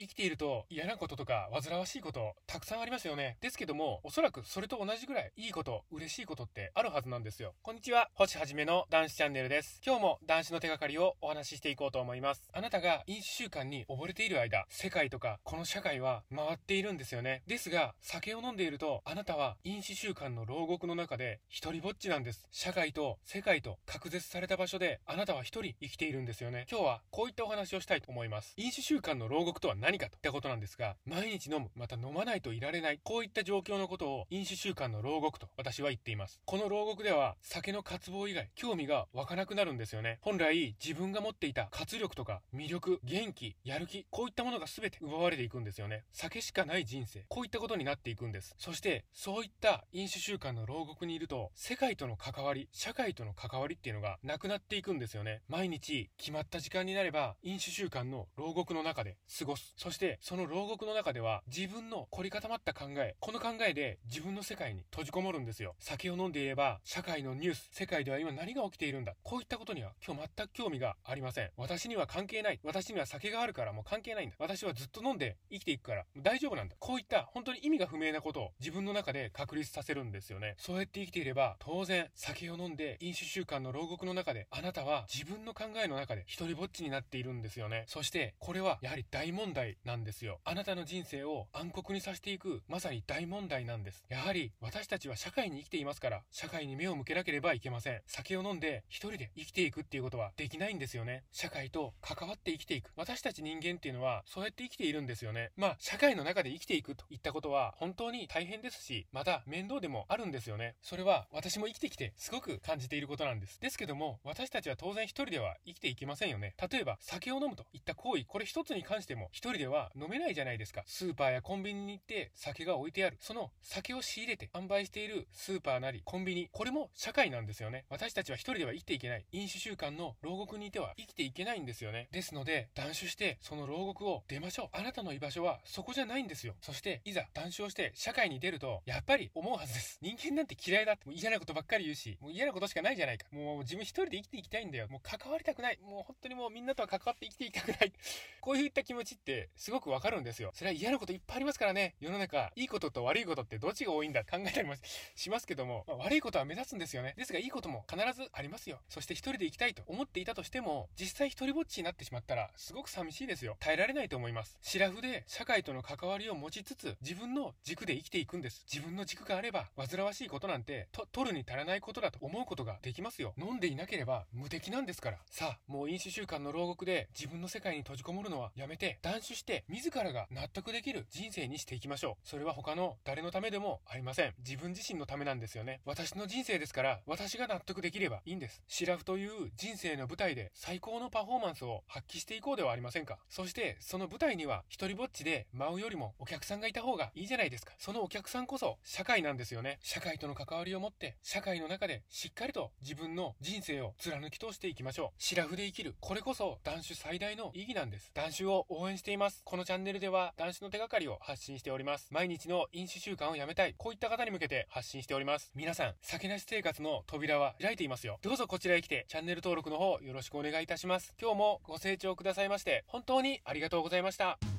生きていると嫌なこととか煩わしいことたくさんありますよね。ですけども、おそらくそれと同じぐらいいいこと、嬉しいことってあるはずなんですよ。こんにちは、星はじめの男子チャンネルです。今日も男子の手がかりをお話ししていこうと思います。あなたが飲酒習慣に溺れている間、世界とかこの社会は回っているんですよね。ですが、酒を飲んでいると、あなたは飲酒習慣の牢獄の中で一人ぼっちなんです。社会と世界と隔絶された場所で、あなたは一人生きているんですよね。今日はこういったお話をしたいと思います。飲酒習慣の牢獄とは何かといったことなんですが、毎日飲む、また飲まないといられない、こういった状況のことを飲酒習慣の牢獄と私は言っています。この牢獄では酒の渇望以外、興味が湧かなくなるんですよね。本来自分が持っていた活力とか魅力、元気、やる気、こういったものが全て奪われていくんですよね。酒しかない人生、こういったことになっていくんです。そして、そういった飲酒習慣の牢獄にいると、世界との関わり、社会との関わりっていうのがなくなっていくんですよね。毎日決まった時間になれば、飲酒習慣の牢獄の中で過ごす。そして、その牢獄の中では自分の凝り固まった考え、この考えで自分の世界に閉じこもるんですよ。酒を飲んでいれば、社会のニュース、世界では今何が起きているんだ。こういったことには今日全く興味がありません。私には関係ない。私には酒があるからもう関係ないんだ。私はずっと飲んで生きていくから大丈夫なんだ。こういった本当に意味が不明なことを自分の中で確立させるんですよね。そうやって生きていれば、当然酒を飲んで飲酒習慣の牢獄の中で、あなたは自分の考えの中で一人ぼっちになっているんですよね。そして、これはやはり大問題なんですよ。あなたの人生を暗黒にさせていく、まさに大問題なんです。やはり、私たちは社会に生きていますから、社会に目を向けなければいけません。酒を飲んで、一人で生きていくっていうことはできないんですよね。社会と関わって生きていく。私たち人間っていうのは、そうやって生きているんですよね。まあ、社会の中で生きていくといったことは、本当に大変ですし、また面倒でもあるんですよね。それは、私も生きてきて、すごく感じていることなんです。ですけども、私たちは当然一人では生きていけませんよね。例えば、酒を飲むといった行為、これ一つに関しても、一人では飲めないじゃないですか。スーパーやコンビニに行って酒が置いてある。その酒を仕入れて販売しているスーパーなりコンビニ。これも社会なんですよね。私たちは一人では生きていけない。飲酒習慣の牢獄にいては生きていけないんですよね。ですので、断酒してその牢獄を出ましょう。あなたの居場所はそこじゃないんですよ。そして、いざ断酒をして社会に出ると、やっぱり思うはずです。人間なんて嫌いだって、もう嫌なことばっかり言うし、もう嫌なことしかないじゃないか。もう自分一人で生きていきたいんだよ。もう関わりたくない。もう本当にもうみんなとは関わって生きていきたくない。こういった気持ちってすごくわかるんですよ。それは嫌なこといっぱいありますからね。世の中、いいことと悪いことってどっちが多いんだ考えたりもしますけども、まあ、悪いことは目立つんですよね。ですがいいことも必ずありますよ。そして一人で生きたいと思っていたとしても、実際一人ぼっちになってしまったら、すごく寂しいですよ。耐えられないと思います。シラフで社会との関わりを持ちつつ、自分の軸で生きていくんです。自分の軸があれば、煩わしいことなんて、と、取るに足らないことだと思うことができますよ。飲んでいなければ無敵なんですから。さあ、もう飲酒習慣の牢獄で自分の世界に閉じこもるのはやめて、断酒して、自らが納得できる人生にしていきましょう。それは他の誰のためでもありません。自分自身のためなんですよね。私の人生ですから、私が納得できればいいんです。シラフという人生の舞台で最高のパフォーマンスを発揮していこうではありませんか。そして、その舞台には一人ぼっちで舞うよりもお客さんがいた方がいいじゃないですか。そのお客さんこそ社会なんですよね。社会との関わりを持って、社会の中でしっかりと自分の人生を貫き通していきましょう。シラフで生きる。これこそ男子最大の意義なんです。男子を応援しています。ますこのチャンネルでは男子の手がかりを発信しております。毎日の飲酒習慣をやめたい。こういった方に向けて発信しております。皆さん、酒なし生活の扉は開いていますよ。どうぞこちらへ来て、チャンネル登録の方よろしくお願いいたします。今日もご清聴くださいまして、本当にありがとうございました。